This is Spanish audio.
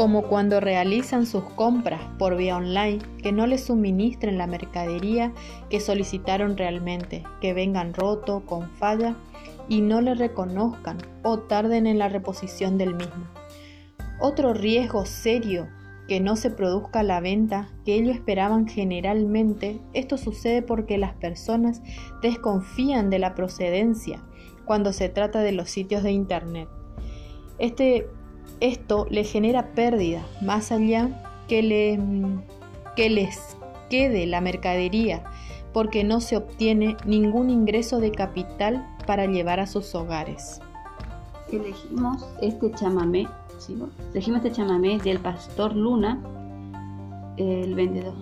como cuando realizan sus compras por vía online, que no les suministren la mercadería que solicitaron realmente, que vengan roto, con falla y no le reconozcan o tarden en la reposición del mismo. Otro riesgo serio que no se produzca la venta que ellos esperaban generalmente, esto sucede porque las personas desconfían de la procedencia cuando se trata de los sitios de Internet. Este esto le genera pérdida, más allá que, que les quede la mercadería, porque no se obtiene ningún ingreso de capital para llevar a sus hogares. Elegimos este chamamé, elegimos este chamamé del pastor Luna, el vendedor.